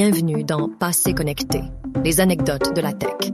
Bienvenue dans Passé connecté, les anecdotes de la tech.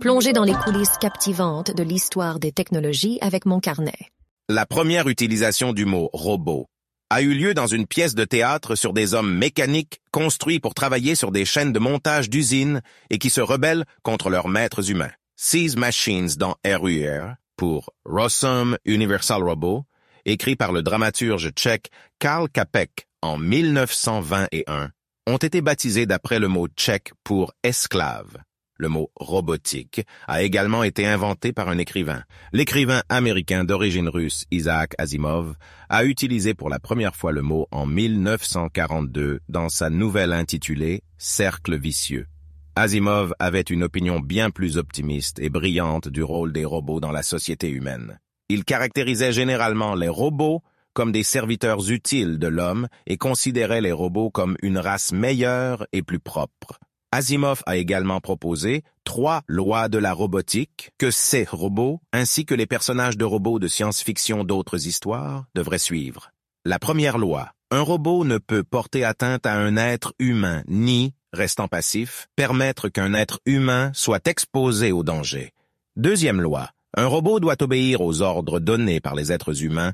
Plongez dans les coulisses captivantes de l'histoire des technologies avec mon carnet. La première utilisation du mot robot a eu lieu dans une pièce de théâtre sur des hommes mécaniques construits pour travailler sur des chaînes de montage d'usines et qui se rebellent contre leurs maîtres humains. Seize Machines dans RUR pour Rossum Universal Robot, écrit par le dramaturge tchèque Karl Kapek en 1921, ont été baptisés d'après le mot tchèque pour esclave. Le mot robotique a également été inventé par un écrivain. L'écrivain américain d'origine russe Isaac Asimov a utilisé pour la première fois le mot en 1942 dans sa nouvelle intitulée Cercle vicieux. Asimov avait une opinion bien plus optimiste et brillante du rôle des robots dans la société humaine. Il caractérisait généralement les robots comme des serviteurs utiles de l'homme et considérait les robots comme une race meilleure et plus propre. Asimov a également proposé trois lois de la robotique que ces robots, ainsi que les personnages de robots de science-fiction d'autres histoires, devraient suivre. La première loi, un robot ne peut porter atteinte à un être humain ni, restant passif, permettre qu'un être humain soit exposé au danger. Deuxième loi, un robot doit obéir aux ordres donnés par les êtres humains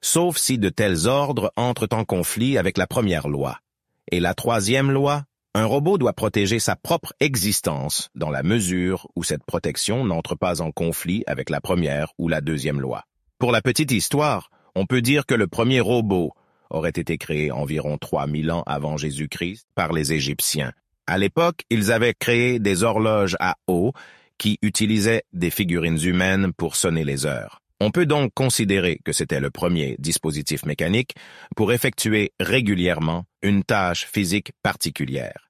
sauf si de tels ordres entrent en conflit avec la première loi. Et la troisième loi, un robot doit protéger sa propre existence dans la mesure où cette protection n'entre pas en conflit avec la première ou la deuxième loi. Pour la petite histoire, on peut dire que le premier robot aurait été créé environ 3000 ans avant Jésus-Christ par les Égyptiens. À l'époque, ils avaient créé des horloges à eau qui utilisaient des figurines humaines pour sonner les heures. On peut donc considérer que c'était le premier dispositif mécanique pour effectuer régulièrement une tâche physique particulière.